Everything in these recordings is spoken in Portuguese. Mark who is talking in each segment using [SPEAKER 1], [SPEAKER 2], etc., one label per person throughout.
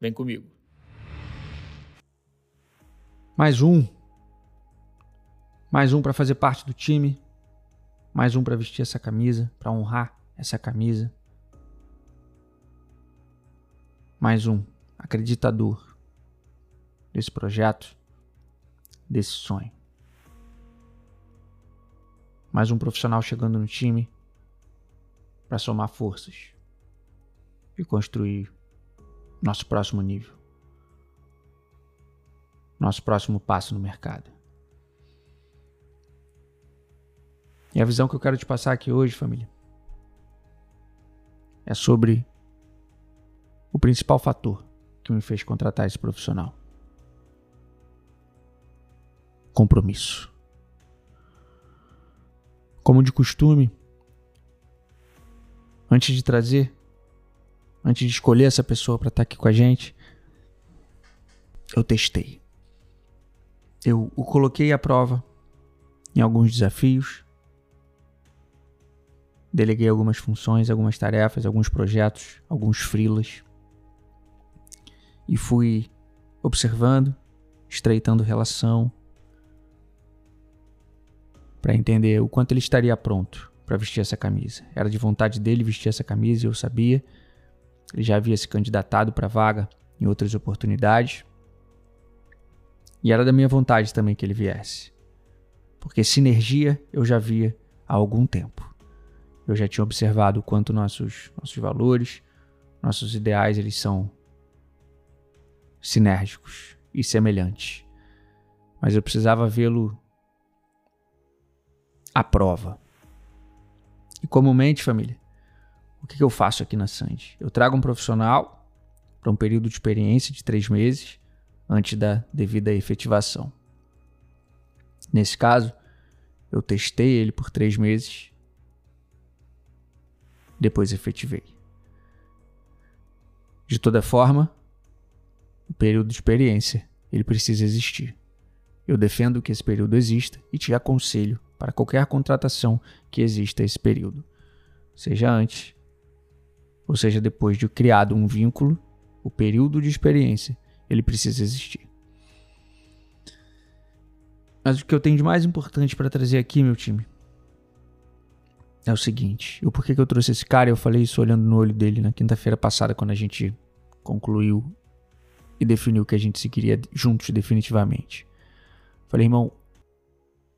[SPEAKER 1] Vem comigo. Mais um. Mais um para fazer parte do time. Mais um para vestir essa camisa, para honrar essa camisa. Mais um acreditador desse projeto, desse sonho. Mais um profissional chegando no time para somar forças e construir nosso próximo nível, nosso próximo passo no mercado. E a visão que eu quero te passar aqui hoje, família, é sobre o principal fator que me fez contratar esse profissional: compromisso. Como de costume, antes de trazer antes de escolher essa pessoa para estar tá aqui com a gente, eu testei. Eu o coloquei à prova em alguns desafios. Deleguei algumas funções, algumas tarefas, alguns projetos, alguns frilas. E fui observando, estreitando relação para entender o quanto ele estaria pronto para vestir essa camisa. Era de vontade dele vestir essa camisa, eu sabia. Ele já havia se candidatado para vaga em outras oportunidades. E era da minha vontade também que ele viesse. Porque sinergia eu já via há algum tempo. Eu já tinha observado o quanto nossos, nossos valores, nossos ideais, eles são sinérgicos e semelhantes. Mas eu precisava vê-lo à prova. E comumente, família, o que, eu faço aqui na Sandy? Eu trago um profissional para um período de experiência de três meses antes da devida efetivação. Nesse caso, eu testei ele por três meses, depois efetivei. De toda forma, o período de experiência ele precisa existir. Eu defendo que esse período exista e te aconselho para qualquer contratação que exista esse período, seja antes ou seja, depois de criado um vínculo, o período de experiência, ele precisa existir. Mas o que eu tenho de mais importante para trazer aqui, meu time, é o seguinte. O porquê que eu trouxe esse cara, eu falei isso olhando no olho dele na quinta-feira passada, quando a gente concluiu e definiu que a gente seguiria juntos definitivamente. Falei, irmão,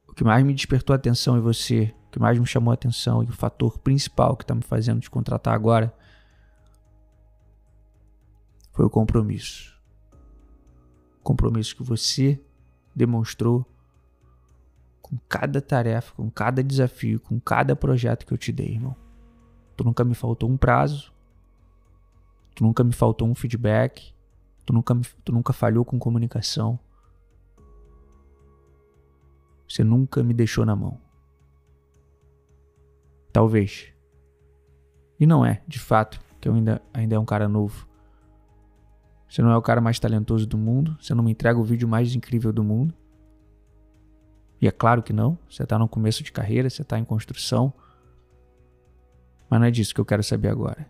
[SPEAKER 1] o que mais me despertou a atenção em você, o que mais me chamou a atenção e o fator principal que está me fazendo te contratar agora foi o compromisso. Compromisso que você demonstrou com cada tarefa, com cada desafio, com cada projeto que eu te dei, irmão. Tu nunca me faltou um prazo. Tu nunca me faltou um feedback. Tu nunca, me, tu nunca falhou com comunicação. Você nunca me deixou na mão. Talvez. E não é, de fato, que eu ainda, ainda é um cara novo. Você não é o cara mais talentoso do mundo. Você não me entrega o vídeo mais incrível do mundo. E é claro que não. Você está no começo de carreira, você está em construção. Mas não é disso que eu quero saber agora.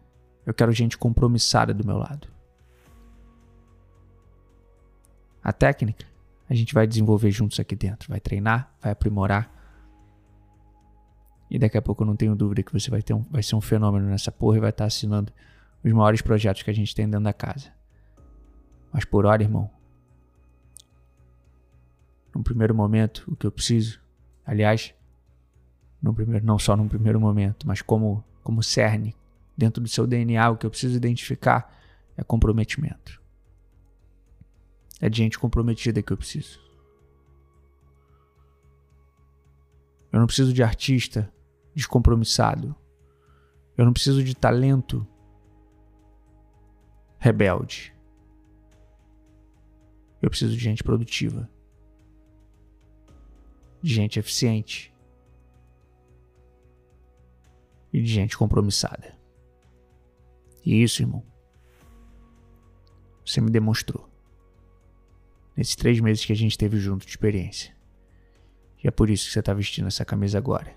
[SPEAKER 1] Eu quero gente compromissada do meu lado. A técnica a gente vai desenvolver juntos aqui dentro. Vai treinar, vai aprimorar. E daqui a pouco eu não tenho dúvida que você vai, ter um, vai ser um fenômeno nessa porra e vai estar assinando os maiores projetos que a gente tem dentro da casa. Mas por hora, irmão, num primeiro momento, o que eu preciso, aliás, no primeiro, não só num primeiro momento, mas como, como cerne, dentro do seu DNA, o que eu preciso identificar é comprometimento. É de gente comprometida que eu preciso. Eu não preciso de artista descompromissado. Eu não preciso de talento rebelde. Eu preciso de gente produtiva. De gente eficiente. E de gente compromissada. E isso, irmão, você me demonstrou. Nesses três meses que a gente teve junto de experiência. E é por isso que você está vestindo essa camisa agora.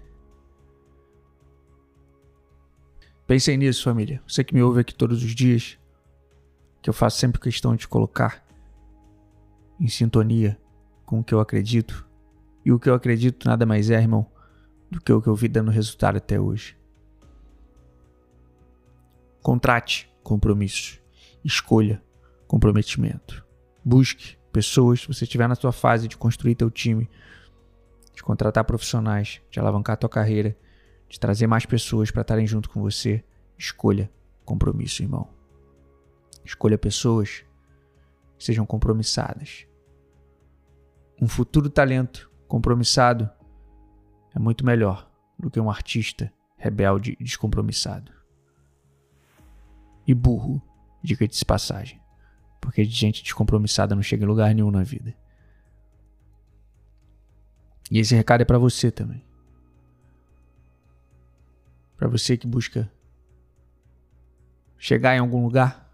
[SPEAKER 1] Pensem nisso, família. Você que me ouve aqui todos os dias, que eu faço sempre questão de colocar em sintonia com o que eu acredito. E o que eu acredito nada mais é, irmão, do que o que eu vi dando resultado até hoje. Contrate compromisso. Escolha comprometimento. Busque pessoas, se você estiver na sua fase de construir teu time, de contratar profissionais, de alavancar tua carreira, de trazer mais pessoas para estarem junto com você, escolha compromisso, irmão. Escolha pessoas que sejam compromissadas. Um futuro talento compromissado é muito melhor do que um artista rebelde e descompromissado. E burro, dica de passagem, porque gente descompromissada não chega em lugar nenhum na vida. E esse recado é para você também. Para você que busca chegar em algum lugar,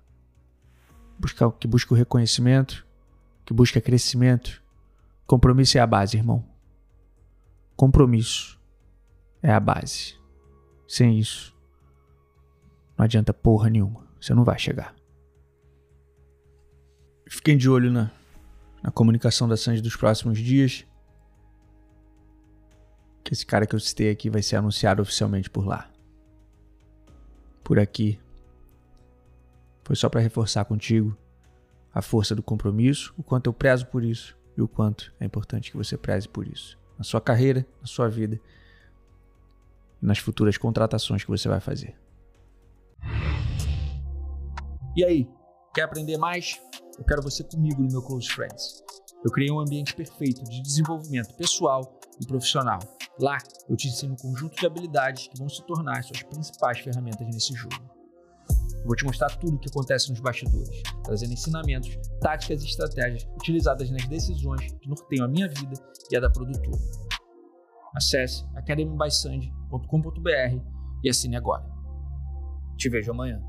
[SPEAKER 1] busca, que busca o reconhecimento, que busca crescimento. Compromisso é a base, irmão. Compromisso é a base. Sem isso, não adianta porra nenhuma. Você não vai chegar. Fiquem de olho na, na comunicação da Sandy dos próximos dias. Que esse cara que eu citei aqui vai ser anunciado oficialmente por lá por aqui. Foi só para reforçar contigo a força do compromisso, o quanto eu prezo por isso e o quanto é importante que você preze por isso. Na sua carreira, na sua vida nas futuras contratações que você vai fazer. E aí, quer aprender mais? Eu quero você comigo no meu Close Friends. Eu criei um ambiente perfeito de desenvolvimento pessoal e profissional Lá, eu te ensino um conjunto de habilidades que vão se tornar suas principais ferramentas nesse jogo. Vou te mostrar tudo o que acontece nos bastidores, trazendo ensinamentos, táticas e estratégias utilizadas nas decisões que norteiam a minha vida e a da produtora. Acesse academybysandy.com.br e assine agora. Te vejo amanhã.